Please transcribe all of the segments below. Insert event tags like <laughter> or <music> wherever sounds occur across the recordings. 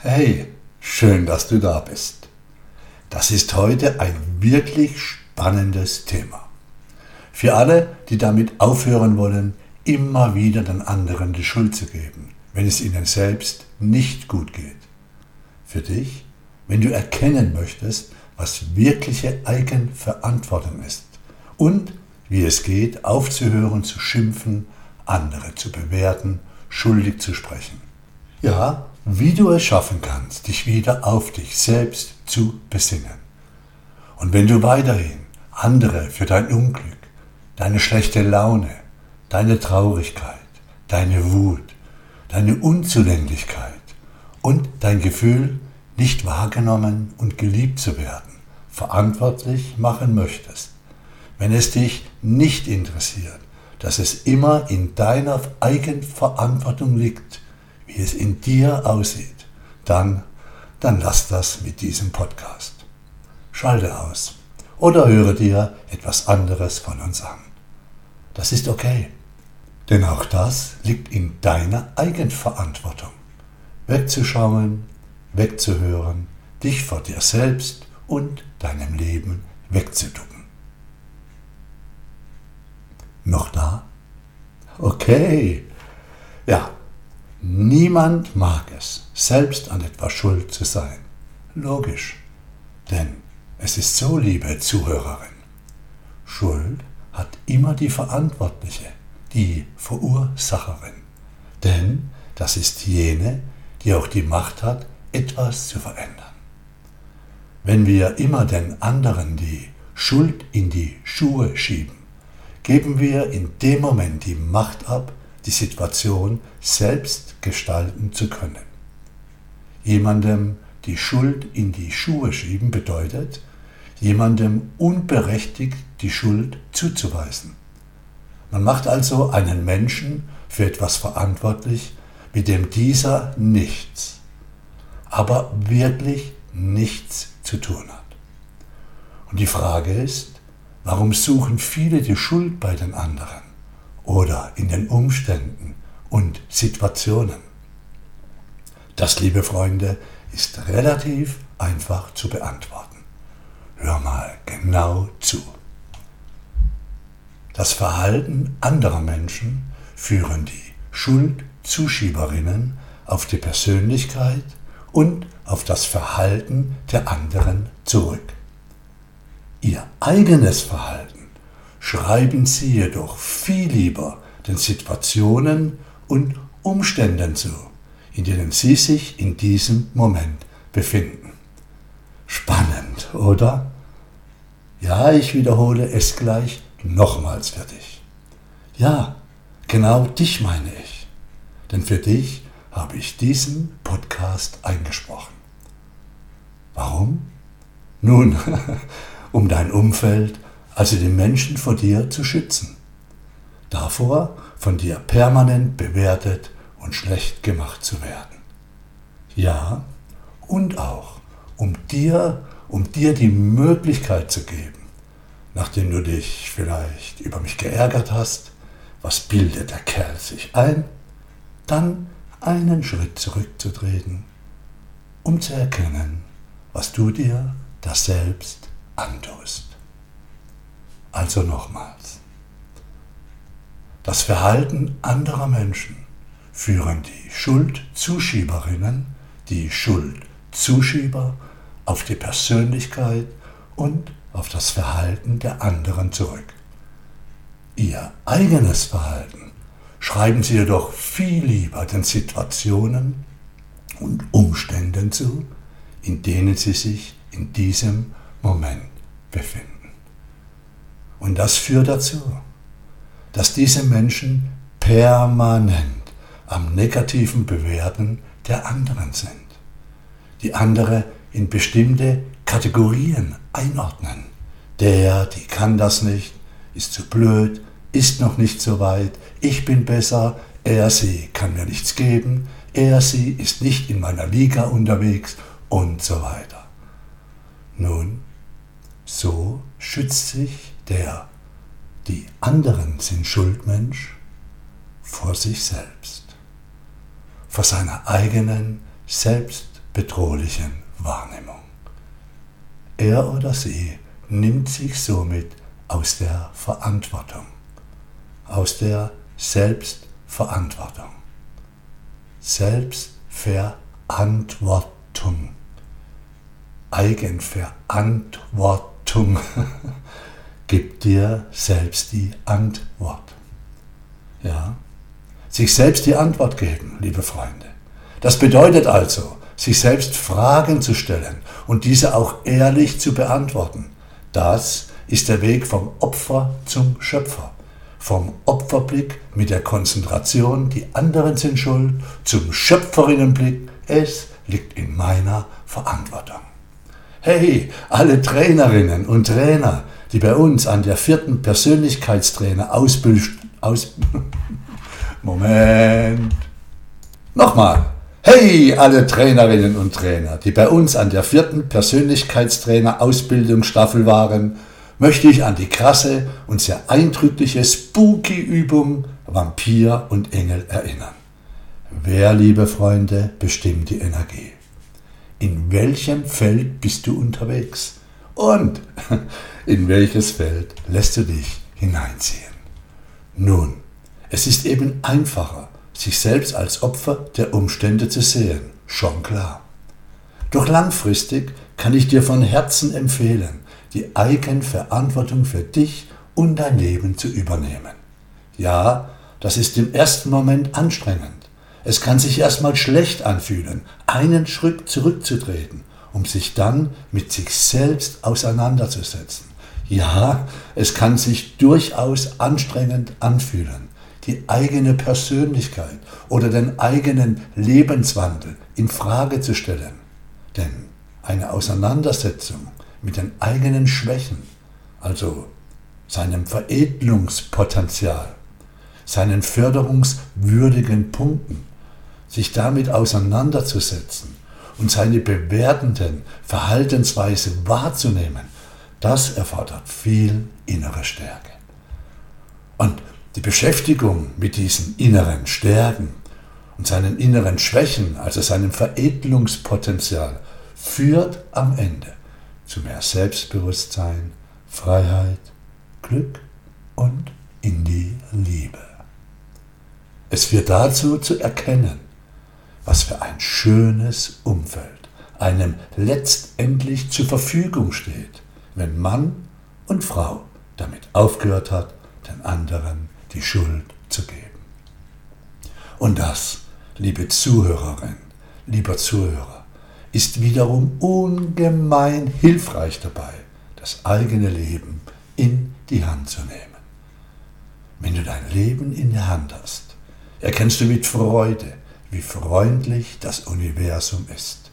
Hey, schön, dass du da bist. Das ist heute ein wirklich spannendes Thema. Für alle, die damit aufhören wollen, immer wieder den anderen die Schuld zu geben, wenn es ihnen selbst nicht gut geht. Für dich, wenn du erkennen möchtest, was wirkliche Eigenverantwortung ist und wie es geht, aufzuhören zu schimpfen, andere zu bewerten, schuldig zu sprechen. Ja, wie du es schaffen kannst, dich wieder auf dich selbst zu besinnen. Und wenn du weiterhin andere für dein Unglück, deine schlechte Laune, deine Traurigkeit, deine Wut, deine Unzulänglichkeit und dein Gefühl, nicht wahrgenommen und geliebt zu werden, verantwortlich machen möchtest, wenn es dich nicht interessiert, dass es immer in deiner Eigenverantwortung liegt, wie es in dir aussieht, dann, dann lass das mit diesem Podcast. Schalte aus oder höre dir etwas anderes von uns an. Das ist okay, denn auch das liegt in deiner Eigenverantwortung. Wegzuschauen, wegzuhören, dich vor dir selbst und deinem Leben wegzuducken. Noch da? Okay. Ja, Niemand mag es, selbst an etwas schuld zu sein. Logisch. Denn es ist so, liebe Zuhörerin, Schuld hat immer die Verantwortliche, die Verursacherin. Denn das ist jene, die auch die Macht hat, etwas zu verändern. Wenn wir immer den anderen die Schuld in die Schuhe schieben, geben wir in dem Moment die Macht ab, die Situation selbst gestalten zu können. Jemandem die Schuld in die Schuhe schieben bedeutet, jemandem unberechtigt die Schuld zuzuweisen. Man macht also einen Menschen für etwas verantwortlich, mit dem dieser nichts, aber wirklich nichts zu tun hat. Und die Frage ist, warum suchen viele die Schuld bei den anderen? Oder in den Umständen und Situationen. Das, liebe Freunde, ist relativ einfach zu beantworten. Hör mal genau zu. Das Verhalten anderer Menschen führen die Schuldzuschieberinnen auf die Persönlichkeit und auf das Verhalten der anderen zurück. Ihr eigenes Verhalten schreiben Sie jedoch viel lieber den Situationen und Umständen zu, in denen Sie sich in diesem Moment befinden. Spannend, oder? Ja, ich wiederhole es gleich nochmals für dich. Ja, genau dich meine ich. Denn für dich habe ich diesen Podcast eingesprochen. Warum? Nun, <laughs> um dein Umfeld also den Menschen vor dir zu schützen. Davor, von dir permanent bewertet und schlecht gemacht zu werden. Ja, und auch, um dir, um dir die Möglichkeit zu geben, nachdem du dich vielleicht über mich geärgert hast, was bildet der Kerl sich ein, dann einen Schritt zurückzutreten, um zu erkennen, was du dir das selbst antust. Also nochmals. Das Verhalten anderer Menschen führen die Schuldzuschieberinnen, die Schuldzuschieber auf die Persönlichkeit und auf das Verhalten der anderen zurück. Ihr eigenes Verhalten schreiben Sie jedoch viel lieber den Situationen und Umständen zu, in denen Sie sich in diesem Moment befinden. Und das führt dazu, dass diese Menschen permanent am negativen Bewerten der anderen sind, die andere in bestimmte Kategorien einordnen. Der, die kann das nicht, ist zu blöd, ist noch nicht so weit, ich bin besser, er, sie kann mir nichts geben, er, sie ist nicht in meiner Liga unterwegs und so weiter. Nun, so schützt sich der, die anderen sind Schuldmensch vor sich selbst, vor seiner eigenen Selbstbestimmtheit. bedrohlichen Wahrnehmung. Er oder sie nimmt sich somit aus der Verantwortung, aus der Selbstverantwortung. Selbstverantwortung. Eigenverantwortung <laughs> gibt dir selbst die Antwort. Ja, sich selbst die Antwort geben, liebe Freunde. Das bedeutet also, sich selbst Fragen zu stellen und diese auch ehrlich zu beantworten. Das ist der Weg vom Opfer zum Schöpfer. Vom Opferblick mit der Konzentration, die anderen sind schuld, zum Schöpferinnenblick, es liegt in meiner Verantwortung. Hey, alle Trainerinnen und Trainer, die bei uns an der vierten Persönlichkeitstrainer Ausbildung aus <laughs> Moment. Nochmal. Hey, alle Trainerinnen und Trainer, die bei uns an der vierten Persönlichkeitstrainer Ausbildungsstaffel waren, möchte ich an die krasse und sehr eindrückliche Spooky-Übung Vampir und Engel erinnern. Wer, liebe Freunde, bestimmt die Energie? In welchem Feld bist du unterwegs? Und <laughs> in welches Feld lässt du dich hineinziehen? Nun, es ist eben einfacher, sich selbst als Opfer der Umstände zu sehen, schon klar. Doch langfristig kann ich dir von Herzen empfehlen, die Eigenverantwortung für dich und dein Leben zu übernehmen. Ja, das ist im ersten Moment anstrengend. Es kann sich erstmal schlecht anfühlen, einen Schritt zurückzutreten, um sich dann mit sich selbst auseinanderzusetzen. Ja, es kann sich durchaus anstrengend anfühlen, die eigene Persönlichkeit oder den eigenen Lebenswandel in Frage zu stellen. Denn eine Auseinandersetzung mit den eigenen Schwächen, also seinem Veredelungspotenzial, seinen förderungswürdigen Punkten, sich damit auseinanderzusetzen und seine bewertenden Verhaltensweise wahrzunehmen, das erfordert viel innere Stärke. Und die Beschäftigung mit diesen inneren Stärken und seinen inneren Schwächen, also seinem Veredelungspotenzial, führt am Ende zu mehr Selbstbewusstsein, Freiheit, Glück und in die Liebe. Es führt dazu zu erkennen, was für ein schönes Umfeld einem letztendlich zur Verfügung steht, wenn Mann und Frau damit aufgehört hat, den anderen die Schuld zu geben. Und das, liebe Zuhörerin, lieber Zuhörer, ist wiederum ungemein hilfreich dabei, das eigene Leben in die Hand zu nehmen. Wenn du dein Leben in der Hand hast, erkennst du mit Freude, wie freundlich das Universum ist.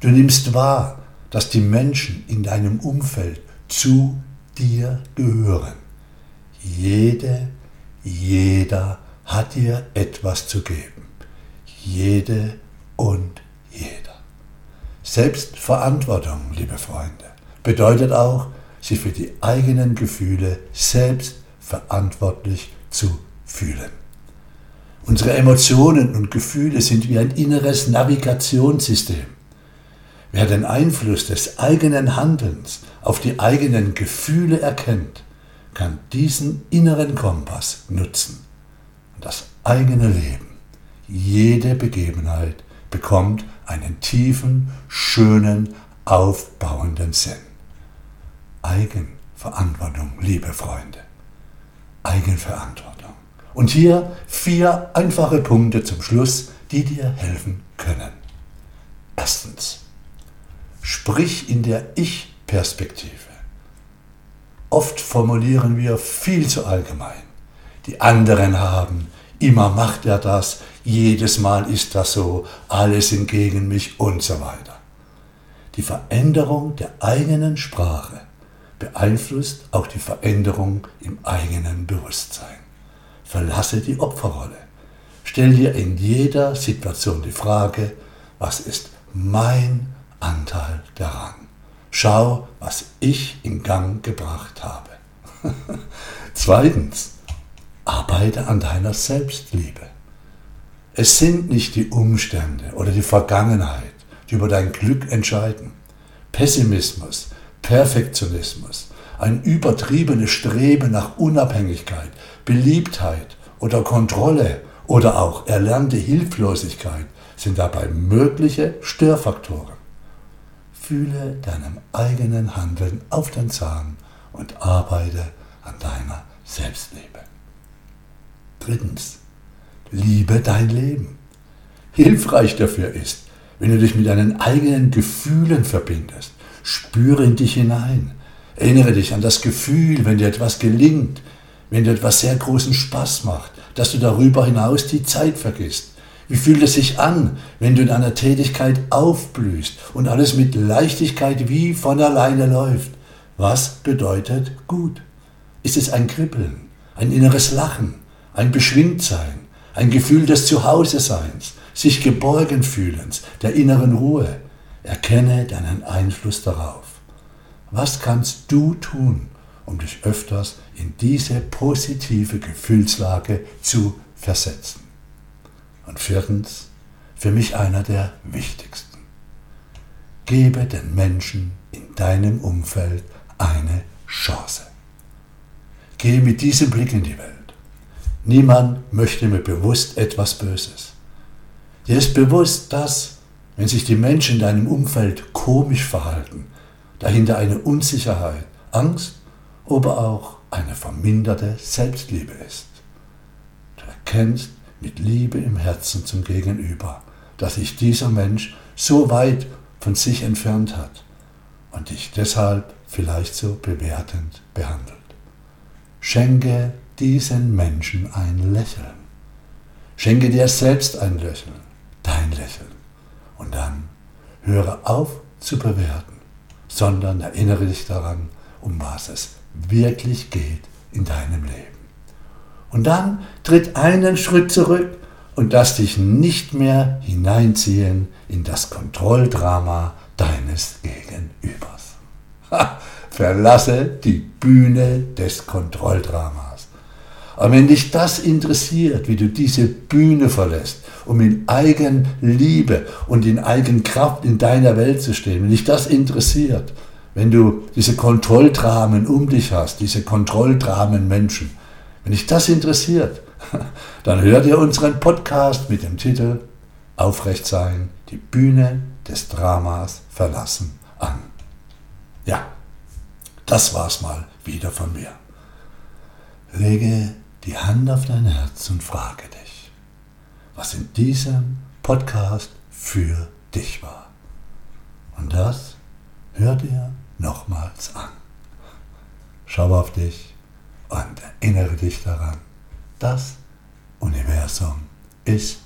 Du nimmst wahr, dass die Menschen in deinem Umfeld zu dir gehören. Jede jeder hat dir etwas zu geben. Jede und jeder. Selbstverantwortung, liebe Freunde, bedeutet auch, sich für die eigenen Gefühle selbst verantwortlich zu fühlen. Unsere Emotionen und Gefühle sind wie ein inneres Navigationssystem. Wer den Einfluss des eigenen Handelns auf die eigenen Gefühle erkennt, kann diesen inneren Kompass nutzen. Das eigene Leben, jede Begebenheit bekommt einen tiefen, schönen, aufbauenden Sinn. Eigenverantwortung, liebe Freunde. Eigenverantwortung. Und hier vier einfache Punkte zum Schluss, die dir helfen können. Erstens, sprich in der Ich-Perspektive. Oft formulieren wir viel zu allgemein. Die anderen haben, immer macht er das, jedes Mal ist das so, alle sind gegen mich und so weiter. Die Veränderung der eigenen Sprache beeinflusst auch die Veränderung im eigenen Bewusstsein. Verlasse die Opferrolle. Stell dir in jeder Situation die Frage, was ist mein Anteil daran? Schau, was ich in Gang gebracht habe. <laughs> Zweitens, arbeite an deiner Selbstliebe. Es sind nicht die Umstände oder die Vergangenheit, die über dein Glück entscheiden. Pessimismus, Perfektionismus, ein übertriebenes Streben nach Unabhängigkeit, Beliebtheit oder Kontrolle oder auch erlernte Hilflosigkeit sind dabei mögliche Störfaktoren. Fühle deinem eigenen Handeln auf den Zahn und arbeite an deiner Selbstliebe. Drittens, liebe dein Leben. Hilfreich dafür ist, wenn du dich mit deinen eigenen Gefühlen verbindest. Spüre in dich hinein. Erinnere dich an das Gefühl, wenn dir etwas gelingt, wenn dir etwas sehr großen Spaß macht, dass du darüber hinaus die Zeit vergisst. Wie fühlt es sich an, wenn du in einer Tätigkeit aufblühst und alles mit Leichtigkeit wie von alleine läuft? Was bedeutet gut? Ist es ein Kribbeln, ein inneres Lachen, ein Beschwingtsein, ein Gefühl des Zuhause-Seins, sich geborgen fühlens, der inneren Ruhe? Erkenne deinen Einfluss darauf. Was kannst du tun, um dich öfters in diese positive Gefühlslage zu versetzen? Und viertens, für mich einer der wichtigsten. Gebe den Menschen in deinem Umfeld eine Chance. Gehe mit diesem Blick in die Welt. Niemand möchte mir bewusst etwas Böses. Dir ist bewusst, dass, wenn sich die Menschen in deinem Umfeld komisch verhalten, dahinter eine Unsicherheit, Angst, aber auch eine verminderte Selbstliebe ist. Du erkennst mit Liebe im Herzen zum Gegenüber, dass sich dieser Mensch so weit von sich entfernt hat und dich deshalb vielleicht so bewertend behandelt. Schenke diesen Menschen ein Lächeln. Schenke dir selbst ein Lächeln, dein Lächeln. Und dann höre auf zu bewerten, sondern erinnere dich daran, um was es wirklich geht in deinem Leben. Und dann tritt einen Schritt zurück und lass dich nicht mehr hineinziehen in das Kontrolldrama deines Gegenübers. Ha, verlasse die Bühne des Kontrolldramas. Aber wenn dich das interessiert, wie du diese Bühne verlässt, um in Eigenliebe und in Eigenkraft in deiner Welt zu stehen, wenn dich das interessiert, wenn du diese Kontrolldramen um dich hast, diese Kontrolldramen Menschen, wenn dich das interessiert, <laughs> dann hör dir unseren Podcast mit dem Titel Aufrecht sein, die Bühne des Dramas verlassen an. Ja, das war's mal wieder von mir. Lege die Hand auf dein Herz und frage dich, was in diesem Podcast für dich war. Und das hör dir nochmals an. Schau auf dich und erinnere dich daran, das Universum ist